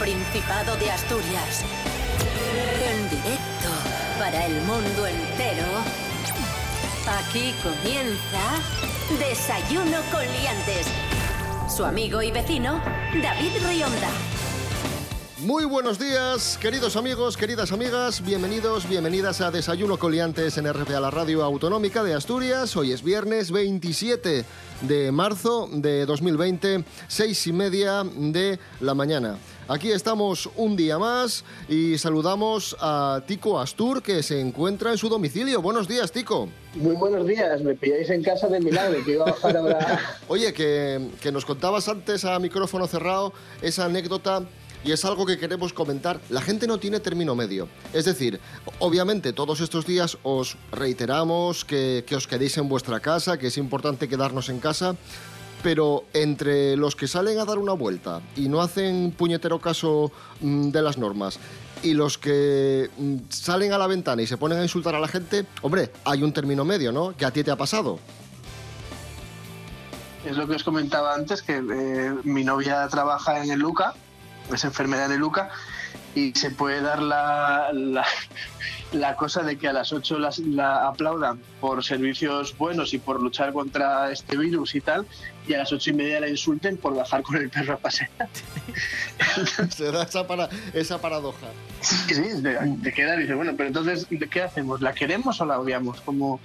Principado de Asturias. En directo para el mundo entero. Aquí comienza Desayuno con Liantes. Su amigo y vecino, David Rionda. Muy buenos días, queridos amigos, queridas amigas, bienvenidos, bienvenidas a Desayuno Coliantes en RPA, la radio autonómica de Asturias. Hoy es viernes 27 de marzo de 2020, seis y media de la mañana. Aquí estamos un día más y saludamos a Tico Astur que se encuentra en su domicilio. Buenos días, Tico. Muy buenos días, me pilláis en casa de milagro, que iba a bajar ahora. Oye, que, que nos contabas antes a micrófono cerrado esa anécdota y es algo que queremos comentar. La gente no tiene término medio. Es decir, obviamente todos estos días os reiteramos que, que os quedéis en vuestra casa, que es importante quedarnos en casa. Pero entre los que salen a dar una vuelta y no hacen puñetero caso mm, de las normas y los que mm, salen a la ventana y se ponen a insultar a la gente, hombre, hay un término medio, ¿no? Que a ti te ha pasado. Es lo que os comentaba antes, que eh, mi novia trabaja en el Luca esa enfermedad de Luca y se puede dar la, la, la cosa de que a las 8 las, la aplaudan por servicios buenos y por luchar contra este virus y tal, y a las ocho y media la insulten por bajar con el perro a pasear. Se da esa, para, esa paradoja. Sí, de quedar y dice, bueno, pero entonces, ¿qué hacemos? ¿La queremos o la odiamos? Como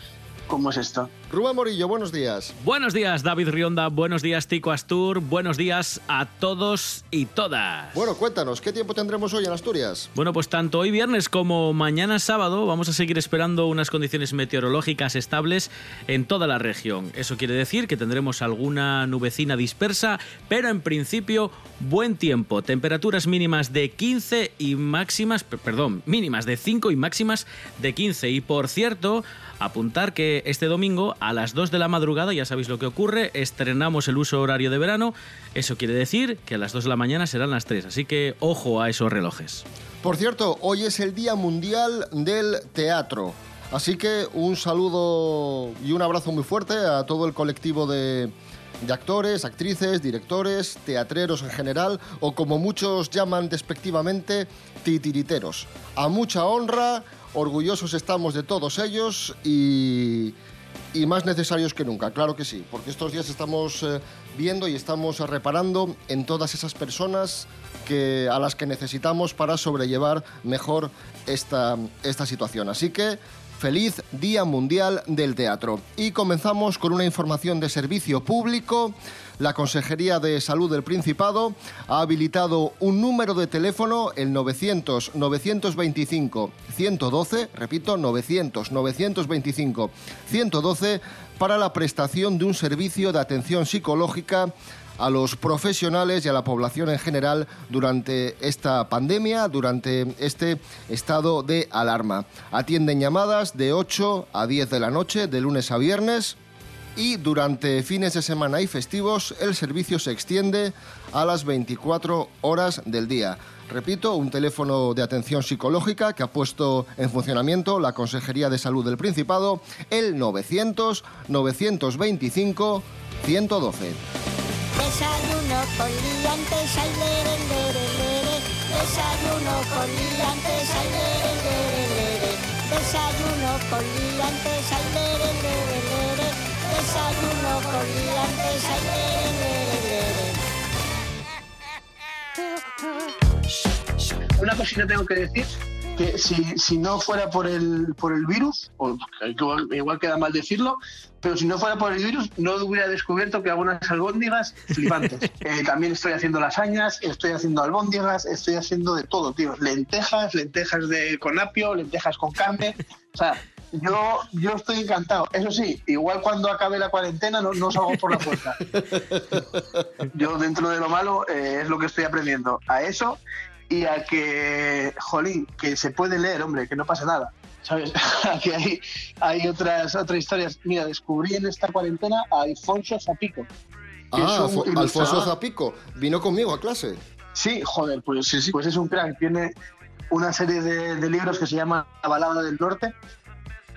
¿Cómo es esto? Rubén Morillo, buenos días. Buenos días, David Rionda. Buenos días, Tico Astur. Buenos días a todos y todas. Bueno, cuéntanos, ¿qué tiempo tendremos hoy en Asturias? Bueno, pues tanto hoy viernes como mañana sábado vamos a seguir esperando unas condiciones meteorológicas estables en toda la región. Eso quiere decir que tendremos alguna nubecina dispersa, pero en principio buen tiempo. Temperaturas mínimas de 15 y máximas, perdón, mínimas de 5 y máximas de 15. Y por cierto, Apuntar que este domingo a las 2 de la madrugada, ya sabéis lo que ocurre, estrenamos el uso horario de verano. Eso quiere decir que a las 2 de la mañana serán las 3, así que ojo a esos relojes. Por cierto, hoy es el Día Mundial del Teatro. Así que un saludo y un abrazo muy fuerte a todo el colectivo de, de actores, actrices, directores, teatreros en general, o como muchos llaman despectivamente, titiriteros. A mucha honra, orgullosos estamos de todos ellos y, y más necesarios que nunca, claro que sí, porque estos días estamos eh, viendo y estamos reparando en todas esas personas que, a las que necesitamos para sobrellevar mejor esta, esta situación. Así que feliz Día Mundial del Teatro. Y comenzamos con una información de servicio público la Consejería de Salud del Principado ha habilitado un número de teléfono, el 900-925-112, repito, 900-925-112, para la prestación de un servicio de atención psicológica a los profesionales y a la población en general durante esta pandemia, durante este estado de alarma. Atienden llamadas de 8 a 10 de la noche, de lunes a viernes, y durante fines de semana y festivos el servicio se extiende a las 24 horas del día. Repito, un teléfono de atención psicológica que ha puesto en funcionamiento la Consejería de Salud del Principado, el 900 925 112. Desayuno con liantes, ay, lere, lere, lere. Desayuno con liantes. Desayuno con liantes, lere. Desayuno con liantes. Una cosita tengo que decir, que si, si no fuera por el, por el virus, o igual, igual queda mal decirlo, pero si no fuera por el virus no hubiera descubierto que algunas albóndigas flipantes. Eh, también estoy haciendo lasañas, estoy haciendo albóndigas, estoy haciendo de todo, tío. Lentejas, lentejas de, con apio, lentejas con carne. O sea, yo, yo estoy encantado. Eso sí, igual cuando acabe la cuarentena no, no salgo por la puerta. Yo dentro de lo malo eh, es lo que estoy aprendiendo. A eso y a que, jolín, que se puede leer, hombre, que no pasa nada. ¿Sabes? Aquí hay, hay otras, otras historias. Mira, descubrí en esta cuarentena a Alfonso Zapico. Ah, un Alfonso. Zapico vino conmigo a clase. Sí, joder, pues, Sí, sí. pues es un crack. Tiene una serie de, de libros que se llama La balada del norte,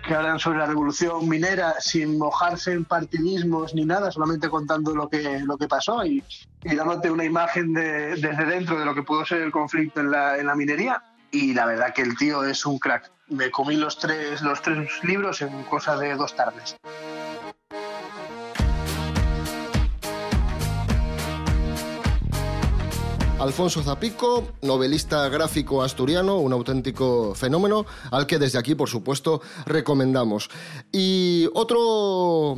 que hablan sobre la revolución minera sin mojarse en partidismos ni nada, solamente contando lo que, lo que pasó y, y dándote una imagen de- desde dentro de lo que pudo ser el conflicto en la, en la minería. Y la verdad que el tío es un crack. Me comí los tres, los tres libros en cosa de dos tardes. Alfonso Zapico, novelista gráfico asturiano, un auténtico fenómeno al que desde aquí, por supuesto, recomendamos. Y otro,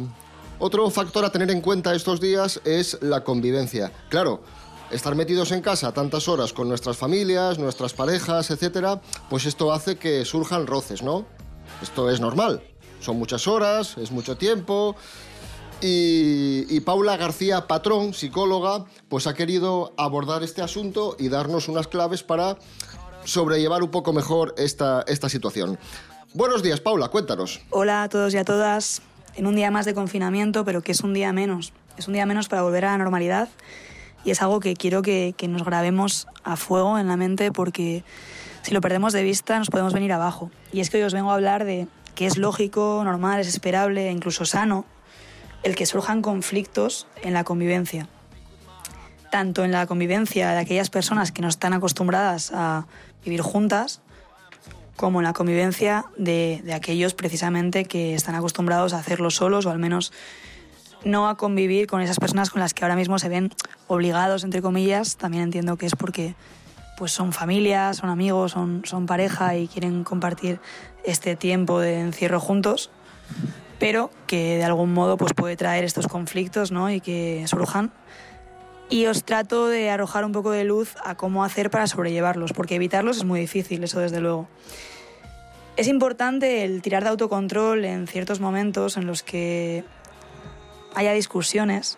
otro factor a tener en cuenta estos días es la convivencia. Claro, estar metidos en casa tantas horas con nuestras familias, nuestras parejas, etcétera, pues esto hace que surjan roces, ¿no? Esto es normal. Son muchas horas, es mucho tiempo, y, Paula García Patrón, psicóloga, pues ha querido abordar este asunto y darnos unas claves para sobrellevar un poco mejor esta, situación. Buenos días, Paula, cuéntanos. Hola a todos y a todas. En un día más de confinamiento, pero que es un día menos. Es un día menos para volver a la normalidad y es algo que quiero que, que nos grabemos a fuego en la mente porque si lo perdemos de vista nos podemos venir abajo. Y es que hoy os vengo a hablar de que es lógico, normal, es esperable e incluso sano el que surjan conflictos en la convivencia. Tanto en la convivencia de aquellas personas que no están acostumbradas a vivir juntas, como en la convivencia de, de aquellos precisamente que están acostumbrados a hacerlo solos o al menos no a convivir con esas personas con las que ahora mismo se ven obligados, entre comillas. También entiendo que es porque pues son familias, son amigos, son, son pareja y quieren compartir este tiempo de encierro juntos, pero que de algún modo pues puede traer estos conflictos ¿no? y que surjan. Y os trato de arrojar un poco de luz a cómo hacer para sobrellevarlos, porque evitarlos es muy difícil, eso desde luego. Es importante el tirar de autocontrol en ciertos momentos en los que haya discusiones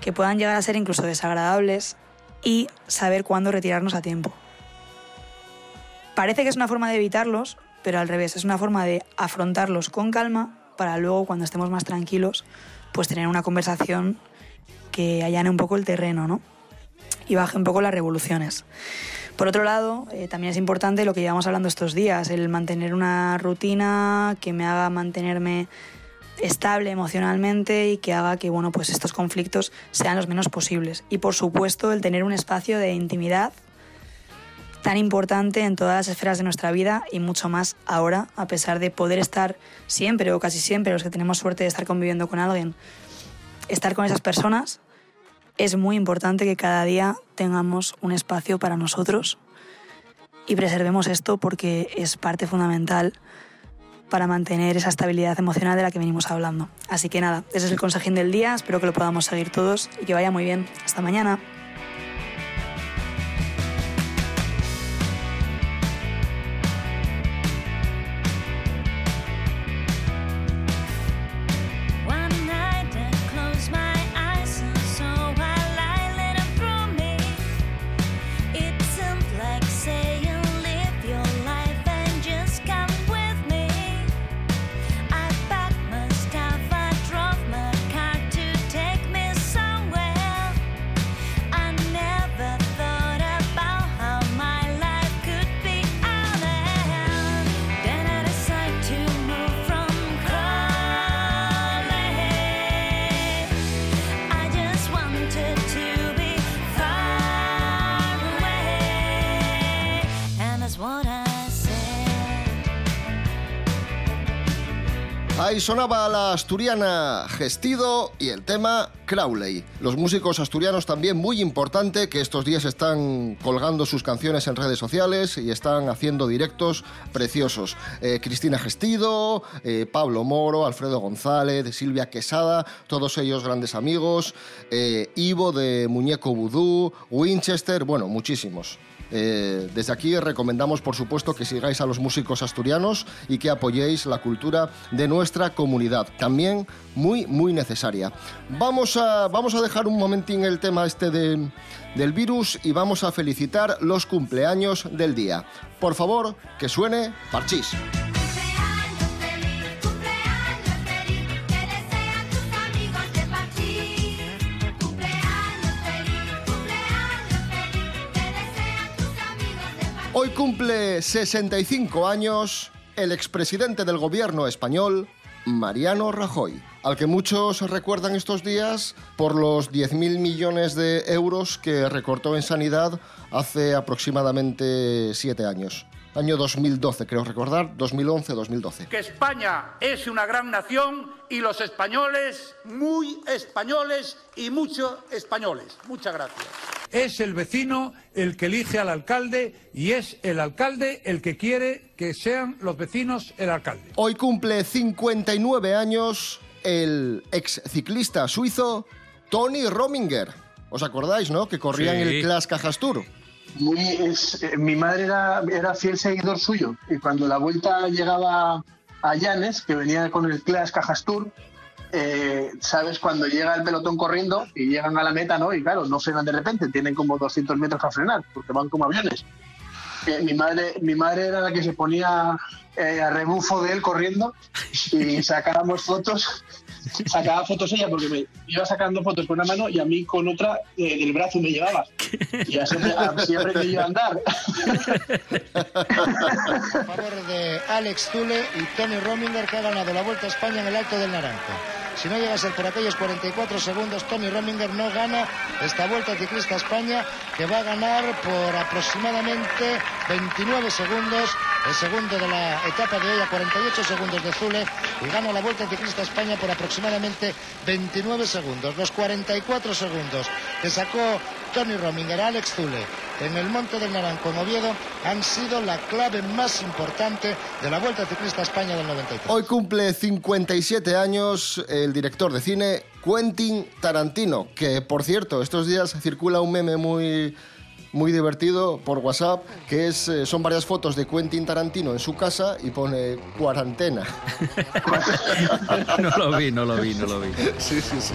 que puedan llegar a ser incluso desagradables y saber cuándo retirarnos a tiempo. Parece que es una forma de evitarlos, pero al revés, es una forma de afrontarlos con calma para luego, cuando estemos más tranquilos, pues tener una conversación que allane un poco el terreno, ¿no? Y baje un poco las revoluciones. Por otro lado, eh, también es importante lo que llevamos hablando estos días, el mantener una rutina que me haga mantenerme estable emocionalmente y que haga que bueno, pues estos conflictos sean los menos posibles. Y por supuesto, el tener un espacio de intimidad tan importante en todas las esferas de nuestra vida y mucho más ahora, a pesar de poder estar siempre o casi siempre, los que tenemos suerte de estar conviviendo con alguien, estar con esas personas, es muy importante que cada día tengamos un espacio para nosotros y preservemos esto porque es parte fundamental para mantener esa estabilidad emocional de la que venimos hablando. Así que nada, ese es el consejín del día, espero que lo podamos seguir todos y que vaya muy bien. Hasta mañana. Sonaba la asturiana Gestido y el tema Crowley. Los músicos asturianos también muy importante que estos días están colgando sus canciones en redes sociales y están haciendo directos preciosos. Eh, Cristina Gestido, eh, Pablo Moro, Alfredo González, Silvia Quesada, todos ellos grandes amigos. eh, Ivo de Muñeco Vudú, Winchester, bueno, muchísimos. Eh, desde aquí recomendamos, por supuesto, que sigáis a los músicos asturianos y que apoyéis la cultura de nuestra comunidad, también muy, muy necesaria. Vamos a, vamos a dejar un momentín el tema este de- del virus y vamos a felicitar los cumpleaños del día. Por favor, que suene Parchís. Hoy cumple 65 años el expresidente del gobierno español, Mariano Rajoy, al que muchos recuerdan estos días por los 10.000 millones de euros que recortó en sanidad hace aproximadamente siete años. Año 2012, creo recordar, 2011-2012. que España es una gran nación y los españoles muy españoles y mucho españoles. Muchas gracias. Es el vecino el que elige al alcalde y es el alcalde el que quiere que sean los vecinos el alcalde. Hoy cumple 59 años el ex ciclista suizo Tony Rominger. ¿Os acordáis, no? Que corría en el Clash Cajas Tour. Muy, es- eh, mi madre era, era fiel seguidor suyo y cuando la vuelta llegaba a Llanes, que venía con el Clash Cajas Tour, eh, sabes cuando llega el pelotón corriendo y llegan a la meta, ¿no? Y claro, no frenan de repente, tienen como 200 metros para frenar, porque van como aviones. Eh, mi madre mi madre era la que se ponía eh, a rebufo de él corriendo y sacábamos fotos sacaba fotos ella porque me iba sacando fotos con una mano y a mí con otra eh, del brazo me llevaba y así, así aprendí yo a andar A favor de Alex Zule y Tony Rominger que ha ganado la Vuelta a España en el Alto del Naranjo. Si no llega a ser por aquellos 44 segundos, Tony Rominger no gana esta Vuelta Ciclista a España que va a ganar por aproximadamente 29 segundos. El segundo de la etapa de hoy a 48 segundos de Zule y gana la Vuelta Ciclista a España por aproximadamente 29 segundos. Los 44 segundos que sacó Tony Rominger Alex Zule en el Monte del Naranjo en Oviedo han sido la clave más importante de la Vuelta Ciclista a España del 93. Hoy cumple 57 años el director de cine Quentin Tarantino, que por cierto, estos días circula un meme muy muy divertido por WhatsApp, que es eh, son varias fotos de Quentin Tarantino en su casa y pone cuarentena. No lo vi, no lo vi, no lo vi. Sí, sí, sí.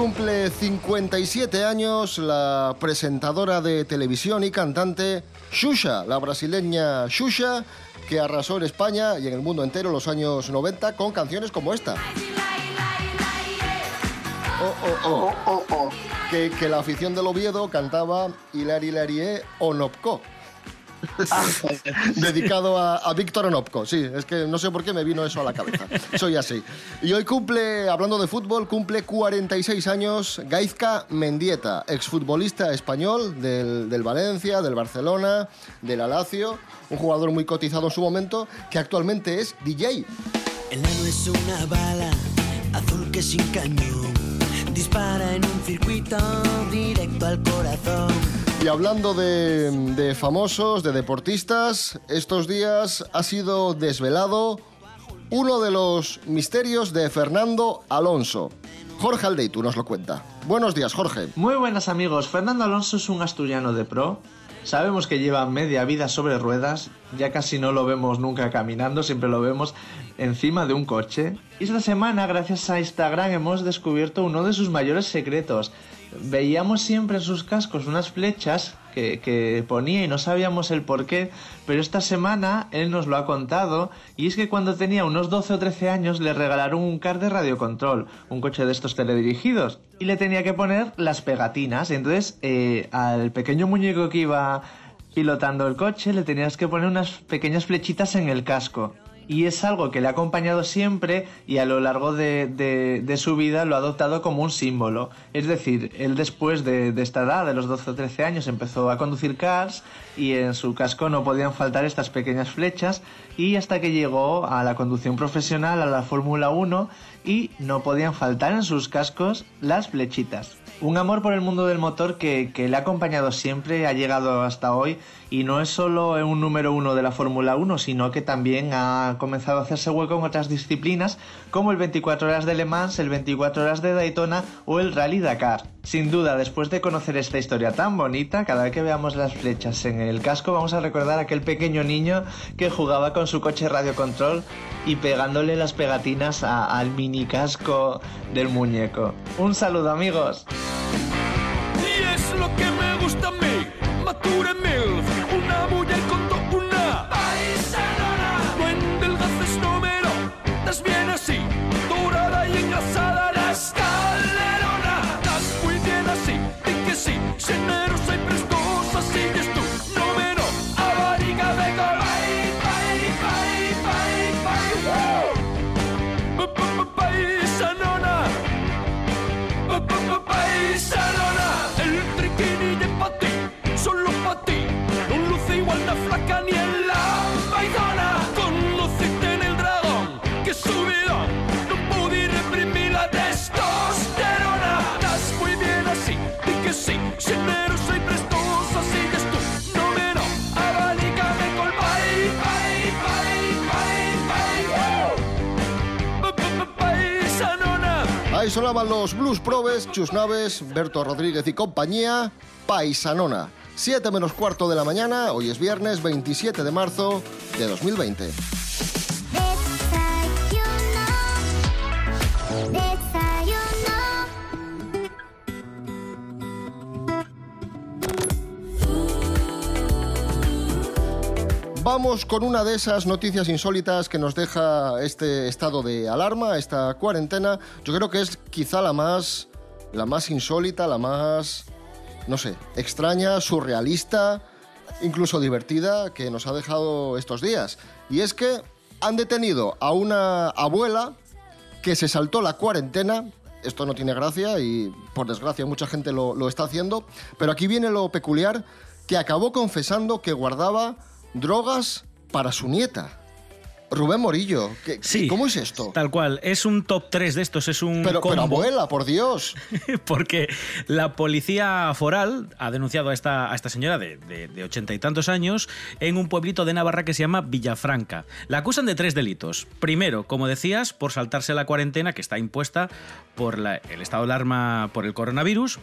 Cumple 57 años la presentadora de televisión y cantante Xuxa, la brasileña Xuxa, que arrasó en España y en el mundo entero en los años 90 con canciones como esta. Oh, oh, oh. Que, que la afición del Oviedo cantaba Hilari Hilarie Onopko. Dedicado a, Víctor Onopko, sí, es que no sé por qué me vino eso a la cabeza. Soy así. Y hoy cumple, hablando de fútbol, cumple 46 años Gaizka Mendieta, exfutbolista español del, del Valencia, del Barcelona, del Alacio, un jugador muy cotizado en su momento, que actualmente es DJ. El nano es una bala azul que sin cañón dispara en un circuito directo al corazón. Y hablando de, famosos, de deportistas, estos días ha sido desvelado uno de los misterios de Fernando Alonso. Jorge Aldeitu nos lo cuenta. Buenos días, Jorge. Muy buenas amigos, Fernando Alonso es un asturiano de pro. Sabemos que lleva media vida sobre ruedas, ya casi no lo vemos nunca caminando, siempre lo vemos encima de un coche. Y esta semana, gracias a Instagram, hemos descubierto uno de sus mayores secretos. Veíamos siempre en sus cascos unas flechas que, ponía y no sabíamos el por qué, pero esta semana él nos lo ha contado y es que cuando tenía unos 12 o 13 años le regalaron un car de radiocontrol, un coche de estos teledirigidos, y le tenía que poner las pegatinas. Entonces eh, al pequeño muñeco que iba pilotando el coche le tenías que poner unas pequeñas flechitas en el casco. Y es algo que le ha acompañado siempre y a lo largo de, de- su vida lo ha adoptado como un símbolo. Es decir, él después de, de esta edad, de los 12 o 13 años, empezó a conducir cars y en su casco no podían faltar estas pequeñas flechas y hasta que llegó a la conducción profesional, a la Fórmula 1 y no podían faltar en sus cascos las flechitas. Un amor por el mundo del motor que, que le ha acompañado siempre, ha llegado hasta hoy y no es solo un número uno de la Fórmula 1, sino que también ha comenzado a hacerse hueco en otras disciplinas como el 24 horas de Le Mans, el 24 horas de Daytona o el Rally Dakar. Sin duda, después de conocer esta historia tan bonita, cada vez que veamos las flechas en el casco vamos a recordar a aquel pequeño niño que jugaba con su coche radiocontrol y pegándole las pegatinas al mini casco del muñeco. Un saludo amigos. Sonaban los Blues Probes, Chus Naves, Berto Rodríguez y compañía, Paisanona. 7 menos cuarto de la mañana, hoy es viernes 27 de marzo de 2020. Vamos con una de esas noticias insólitas que nos deja este estado de alarma, esta cuarentena. Yo creo que es quizá la más, la más insólita, la más, no sé, extraña, surrealista, incluso divertida que nos ha dejado estos días. Y es que han detenido a una abuela que se saltó la cuarentena. Esto no tiene gracia y por desgracia mucha gente lo, lo está haciendo. Pero aquí viene lo peculiar, que acabó confesando que guardaba drogas para su nieta. Rubén Morillo, ¿qué- Sí. ¿cómo es esto? Tal cual, es un top 3 de estos, es un Pero, pero abuela, por Dios. porque la policía foral ha denunciado a esta, a esta señora de, de, de ochenta y tantos años en un pueblito de Navarra que se llama Villafranca. La acusan de tres delitos. Primero, como decías, por saltarse la cuarentena que está impuesta por la- el estado de alarma por el coronavirus.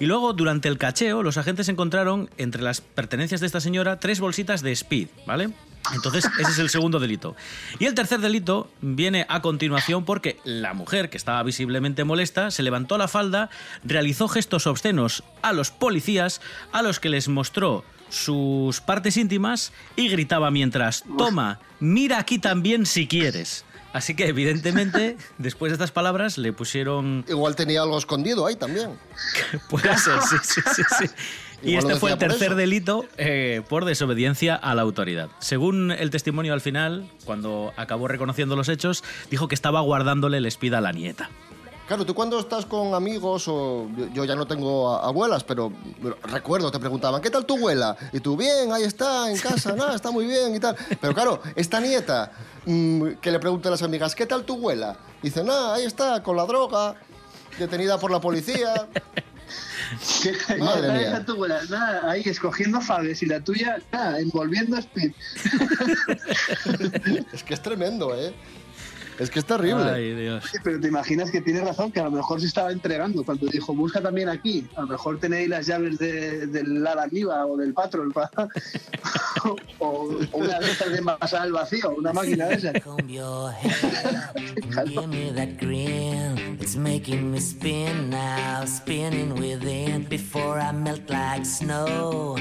Y luego, durante el cacheo, los agentes encontraron entre las pertenencias de esta señora tres bolsitas de speed, ¿vale? Entonces, ese es el segundo delito. Y el tercer delito viene a continuación porque la mujer, que estaba visiblemente molesta, se levantó la falda, realizó gestos obscenos a los policías, a los que les mostró sus partes íntimas y gritaba mientras, toma, mira aquí también si quieres. Así que, evidentemente, después de estas palabras, le pusieron... Igual tenía algo escondido ahí también. Puede ser, sí, sí, sí. sí. Y este fue el tercer eso. delito eh, por desobediencia a la autoridad. Según el testimonio al final, cuando acabó reconociendo los hechos, dijo que estaba guardándole el espida a la nieta. Claro, tú cuando estás con amigos o yo, ya no tengo abuelas, pero recuerdo, te preguntaban, ¿qué tal tu abuela? Y tú, bien, ahí está, en casa, nada, está muy bien y tal. Pero claro, esta nieta mm, que le pregunta a las amigas, ¿qué tal tu abuela? Dice, nada, ahí está, con la droga, detenida por la policía. Madre Nada, mía. esa tu abuela, nada, ahí escogiendo faves y la tuya, nada, envolviendo speed. Es que es tremendo, ¿eh? Es que es terrible. Ay, Dios. Sí, pero te imaginas que tiene razón, que a lo mejor se estaba entregando cuando dijo, busca también aquí. A lo mejor tenéis las llaves de- del Lara Niva o del Patrol pa- o, o una de esas de envasar al vacío, una máquina de esas. It's making me spin now, spinning within. Before I melt like snow,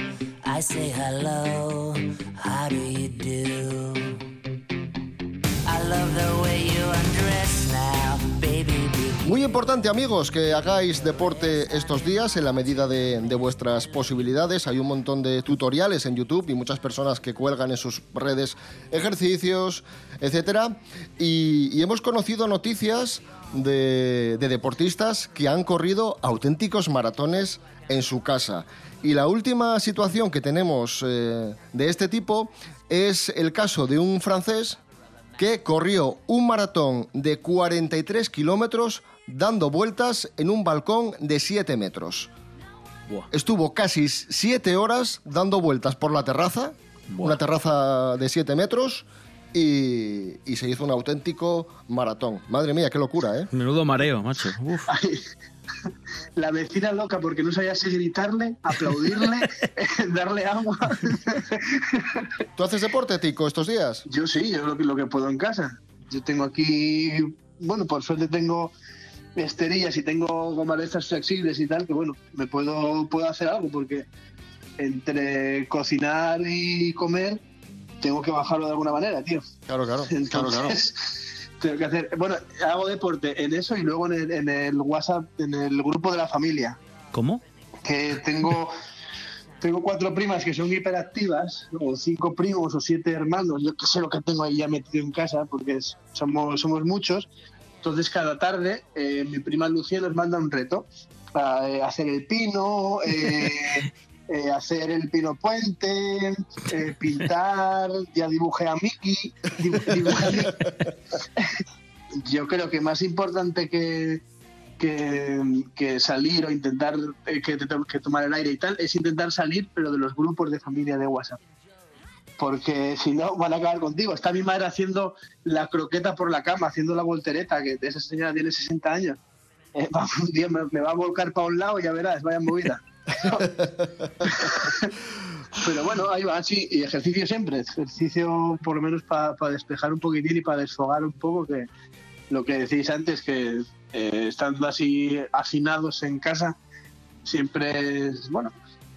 I say hello. How do you do? I love the Muy importante, amigos, que hagáis deporte estos días en la medida de, vuestras posibilidades. Hay un montón de tutoriales en YouTube y muchas personas que cuelgan en sus redes ejercicios, etcétera. Y, hemos conocido noticias de, de deportistas que han corrido auténticos maratones en su casa. Y la última situación que tenemos eh, de este tipo es el caso de un francés que corrió un maratón de 43 kilómetros dando vueltas en un balcón de 7 metros. Buah. Estuvo casi 7 horas dando vueltas por la terraza, una terraza de 7 metros, y, y se hizo un auténtico maratón. Madre mía, qué locura, ¿eh? Menudo mareo, macho. Uf. La vecina loca porque no sabía si gritarle, aplaudirle, darle agua. ¿Tú haces deporte, Tico, estos días? Yo sí, yo lo que, lo que puedo en casa. Yo tengo aquí, bueno, por suerte tengo esterillas y tengo gomas de estas flexibles y tal, que bueno, me puedo, puedo hacer algo porque entre cocinar y comer tengo que bajarlo de alguna manera, tío. Claro, claro, claro, claro. Entonces, tengo que hacer, bueno, hago deporte en eso y luego en el, en el WhatsApp, en el grupo de la familia, ¿Cómo? que tengo tengo cuatro primas que son hiperactivas, o cinco primos o siete hermanos, yo que sé lo que tengo ahí ya metido en casa, porque somos, somos muchos. Entonces cada tarde eh, mi prima Lucía nos manda un reto. a, eh, hacer el pino, eh, eh, hacer el pino puente, pintar, ya dibujé a Mickey. dibujé a Mickey. Yo creo que más importante que, que, que salir o intentar eh, que, te to- que tomar el aire y tal, es intentar salir, pero de los grupos de familia de WhatsApp. Porque si no, van a acabar contigo. Está mi madre haciendo la croqueta por la cama, haciendo la voltereta, que esa señora tiene 60 años. Eh, va- un día me, me va a volcar para un lado y ya verás, vaya movida. Pero bueno, ahí va, sí, y ejercicio siempre, ejercicio por lo menos para despejar un poquitín y para desfogar un poco, que lo que decís antes, que eh, estando así hacinados en casa, siempre es, bueno,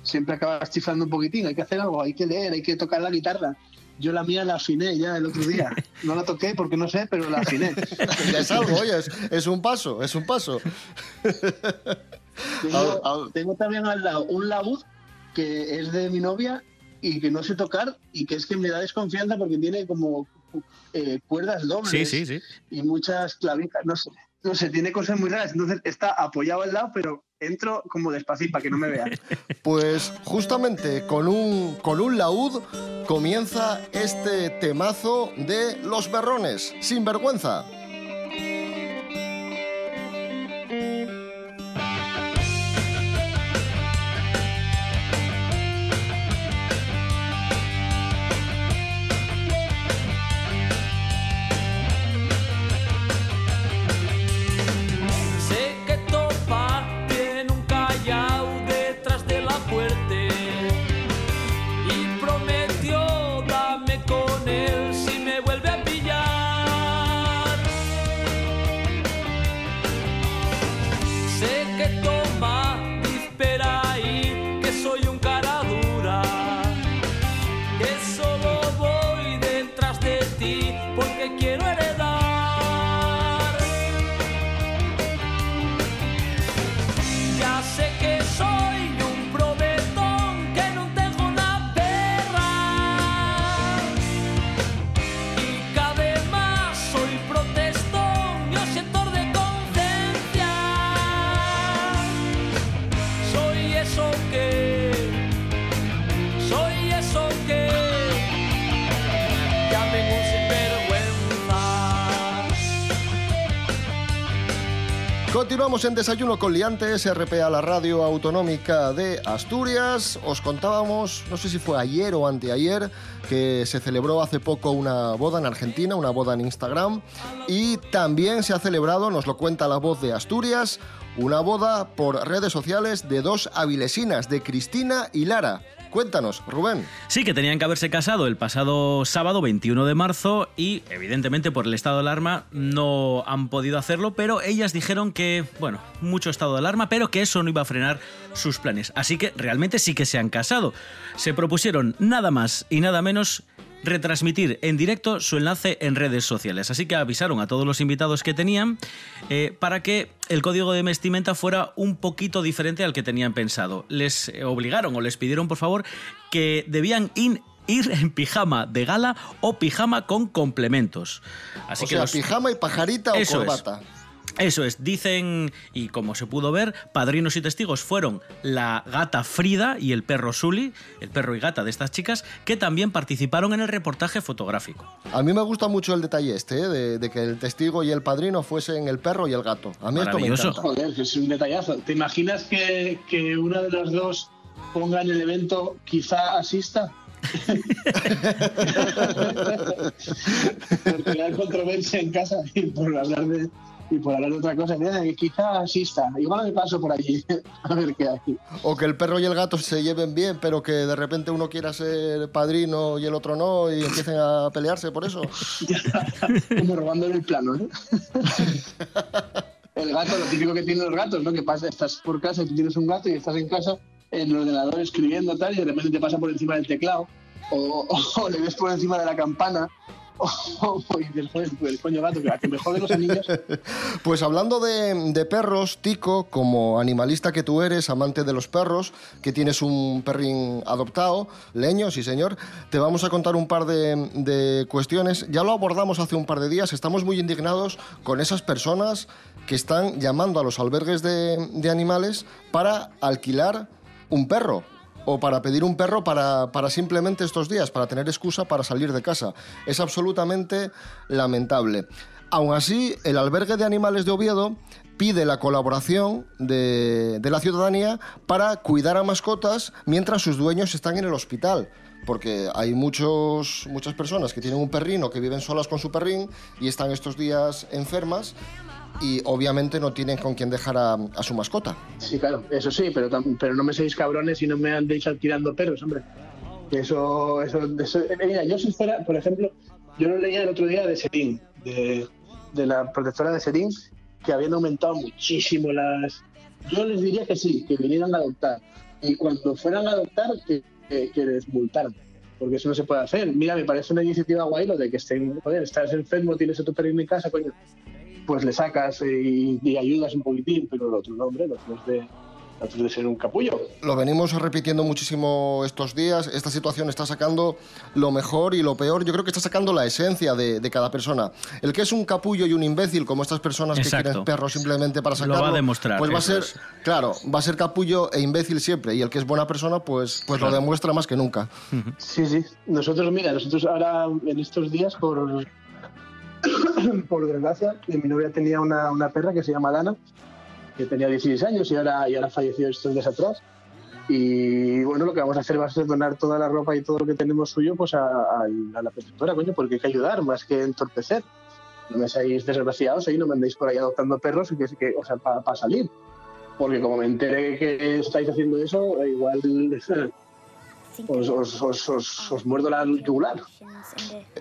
siempre acabas chiflando un poquitín, hay que hacer algo, hay que leer, hay que tocar la guitarra. Yo la mía la afiné ya el otro día. No la toqué porque no sé, pero la afiné. Ya es algo, oye, es, es un paso, es un paso. Tengo, tengo también al lado un laúd que es de mi novia y que no sé tocar y que es que me da desconfianza porque tiene como eh, cuerdas dobles Sí, sí, sí. y muchas clavijas, no sé, no sé, tiene cosas muy raras. Entonces está apoyado al lado, pero entro como despacito para que no me vea. Pues justamente con un, con un laúd comienza este temazo de Los Berrones, sin vergüenza. Continuamos en Desayuno con Liantes, RPA, la radio autonómica de Asturias. Os contábamos, no sé si fue ayer o anteayer, que se celebró hace poco una boda en Argentina, una boda en Instagram. Y también se ha celebrado, nos lo cuenta la voz de Asturias, una boda por redes sociales de dos avilesinas, de Cristina y Lara. Cuéntanos, Rubén. Sí, que tenían que haberse casado el pasado sábado 21 de marzo y evidentemente por el estado de alarma no han podido hacerlo, pero ellas dijeron que, bueno, mucho estado de alarma, pero que eso no iba a frenar sus planes. Así que realmente sí que se han casado. Se propusieron nada más y nada menos retransmitir en directo su enlace en redes sociales. Así que avisaron a todos los invitados que tenían eh, para que el código de vestimenta fuera un poquito diferente al que tenían pensado. Les eh, obligaron o les pidieron, por favor, que debían in- ir en pijama de gala o pijama con complementos. Así o que sea, los- pijama y pajarita o es. Eso es, dicen, y como se pudo ver, padrinos y testigos fueron la gata Frida y el perro Sully, el perro y gata de estas chicas, que también participaron en el reportaje fotográfico. A mí me gusta mucho el detalle este, ¿eh? de, de que el testigo y el padrino fuesen el perro y el gato. A mí esto me encanta. Joder, que es un detallazo. ¿Te imaginas que, que una de las dos ponga en el evento quizá asista? por crear controversia en casa y por hablar de y por hablar de otra cosa, mira, que quizá asista. Igual me paso por allí a ver qué hay. O que el perro y el gato se lleven bien, pero que de repente uno quiera ser padrino y el otro no y empiecen a pelearse por eso. Como robándole el plano, ¿eh? El gato, lo típico que tienen los gatos, ¿no? Que pasa, estás por casa y tú tienes un gato y estás en casa en el ordenador escribiendo tal y de repente te pasa por encima del teclado o, o- o le ves por encima de la campana o, o dices, joder, pues el coño gato, que a que me jode los anillos. Pues hablando de, de perros, Tico, como animalista que tú eres, amante de los perros, que tienes un perrín adoptado, leño, sí señor, te vamos a contar un par de, de cuestiones. Ya lo abordamos hace un par de días, estamos muy indignados con esas personas que están llamando a los albergues de, de animales para alquilar un perro. O para pedir un perro para, para simplemente estos días, para tener excusa para salir de casa. Es absolutamente lamentable. Aún así, el albergue de animales de Oviedo pide la colaboración de, de la ciudadanía para cuidar a mascotas mientras sus dueños están en el hospital. Porque hay muchos, muchas personas que tienen un perrín o que viven solas con su perrín y están estos días enfermas y obviamente no tienen con quién dejar a, su mascota. Sí, claro, eso sí, pero, pero no me seáis cabrones y no me andéis alquilando perros, hombre. Eso, eso, eso- eh, mira, yo si fuera, por ejemplo, yo lo leía el otro día de Serín, de, de la protectora de Serín, que habían aumentado muchísimo las... Yo les diría que sí, que vinieran a adoptar. Y cuando fueran a adoptar, que, que, que les multaran. Porque eso no se puede hacer. Mira, me parece una iniciativa guay lo de que estén, joder, estás enfermo, tienes a tu perro en casa, coño, pues le sacas eh, y, y ayudas un poquitín, pero el otro no, hombre, lo otro es de, lo de ser un capullo. Lo venimos repitiendo muchísimo estos días. Esta situación está sacando lo mejor y lo peor. Yo creo que está sacando la esencia de, de cada persona. El que es un capullo y un imbécil, como estas personas que Exacto. quieren perros simplemente para Lo sacarlo, va a demostrar, pues va a ser, es. claro, va a ser capullo e imbécil siempre. Y el que es buena persona, pues, pues lo Claro. demuestra más que nunca. Sí, sí. Nosotros, mira, nosotros ahora en estos días, por, por desgracia, mi novia tenía una, una perra que se llama Dana, que tenía 16 años y ahora, y ahora falleció estos días atrás. Y bueno, lo que vamos a hacer va a ser donar toda la ropa y todo lo que tenemos suyo pues a, a- a la protectora, coño, porque hay que ayudar más que entorpecer. No me seáis desgraciados ahí, no me andéis por ahí adoptando perros, y que, que, o sea, para salir. Porque como me enteré que estáis haciendo eso, igual os, os, os, os- os muerdo la yugular.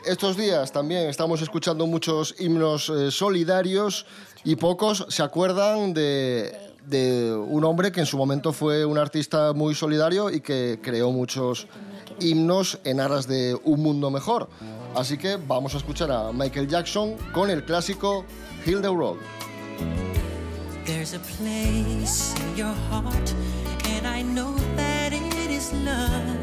Estos días también estamos escuchando muchos himnos eh, solidarios y pocos se acuerdan de, de un hombre que en su momento fue un artista muy solidario y que creó muchos himnos en aras de un mundo mejor. Así que vamos a escuchar a Michael Jackson con el clásico Hill the Road. There's a place in your heart, and I know that it is love.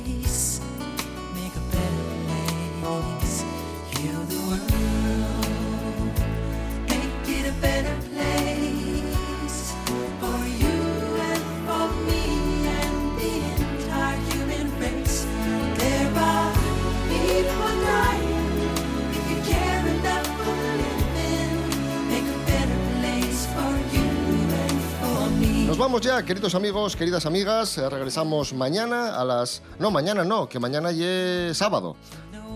vamos ya, queridos amigos, queridas amigas. Eh, regresamos mañana a las... No, mañana no, que mañana ya es sábado.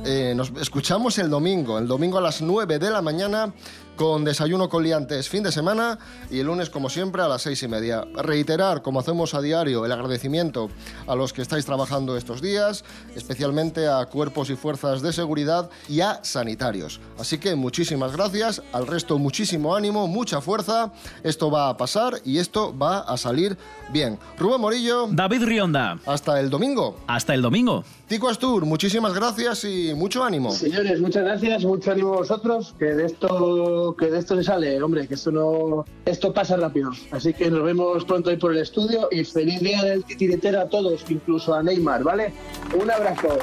Eh, nos escuchamos el domingo, el domingo a las 9 de la mañana con desayuno con liantes fin de semana y el lunes como siempre a las seis y media. Reiterar, como hacemos a diario, el agradecimiento a los que estáis trabajando estos días, especialmente a cuerpos y fuerzas de seguridad y a sanitarios. Así que muchísimas gracias, al resto muchísimo ánimo, mucha fuerza, esto va a pasar y esto va a salir bien. Rubén Morillo. David Rionda. Hasta el domingo. Hasta el domingo. Tico Astur, muchísimas gracias y mucho ánimo. Señores, muchas gracias, mucho ánimo a vosotros, que de esto, que de esto se sale, hombre, que esto no, esto pasa rápido. Así que nos vemos pronto ahí por el estudio y feliz día del titiritero a todos, incluso a Neymar, ¿vale? Un abrazo.